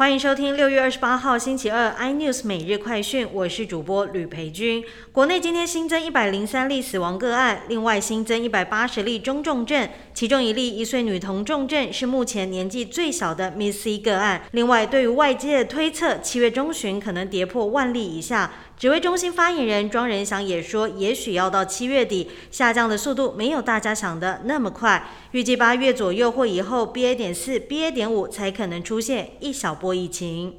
欢迎收听六月二十八号星期二 iNews 每日快讯，我是主播吕培军。国内今天新增一百零三例死亡个案，另外新增一百八十例中重症，其中一例一岁女童重症，是目前年纪最小的 Miss C 个案。另外，对于外界推测，七月中旬可能跌破万例以下，指挥中心发言人庄仁祥也说，也许要到七月底，下降的速度没有大家想的那么快，预计八月左右或以后 BA. 点四、BA. 点五才可能出现一小波疫情。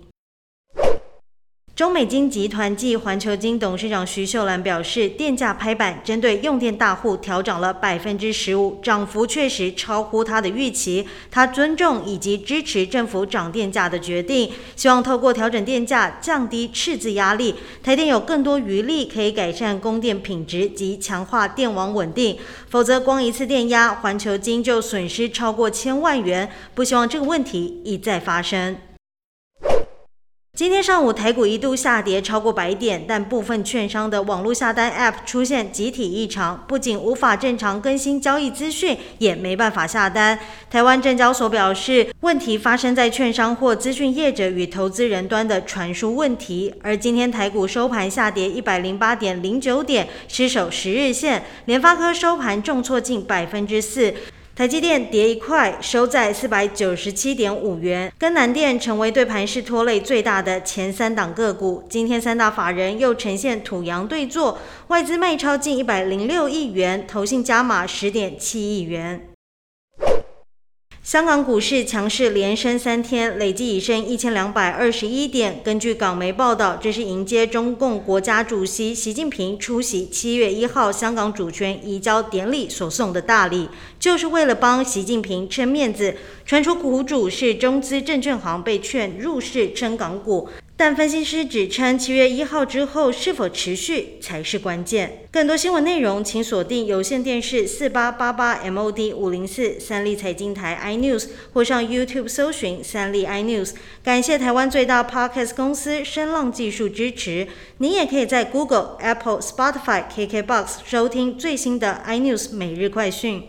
中美金集团暨环球金董事长徐秀兰表示，电价拍板，针对用电大户调涨了百分之十五，涨幅确实超乎他的预期。他尊重以及支持政府涨电价的决定，希望透过调整电价，降低赤字压力。台电有更多余力可以改善供电品质及强化电网稳定，否则光一次电压，环球金就损失超过千万元。不希望这个问题一再发生。今天上午台股一度下跌超过百点，但部分券商的网络下单 App 出现集体异常，不仅无法正常更新交易资讯，也没办法下单。台湾证交所表示，问题发生在券商或资讯业者与投资人端的传输问题。而今天台股收盘下跌一百零八点零九点，失守十日线，联发科收盘重挫近百分之四。台积电跌一块，收在四百九十七点五元，跟南电成为对盘式拖累最大的前三档个股。今天三大法人又呈现土洋对坐，外资卖超近一百零六亿元，投信加码十点七亿元。香港股市强势连升三天，累计已升一千两百二十一点。根据港媒报道，这是迎接中共国家主席习近平出席七月一号香港主权移交典礼所送的大礼，就是为了帮习近平撑面子。传出股主是中资证券行被劝入市撑港股。但分析师指称，七月一号之后是否持续才是关键。更多新闻内容，请锁定有线电视四八八八 MOD 五零四三立财经台 iNews，或上 YouTube 搜寻三立 iNews。感谢台湾最大 Podcast 公司声浪技术支持。您也可以在 Google、Apple、Spotify、KKBox 收听最新的 iNews 每日快讯。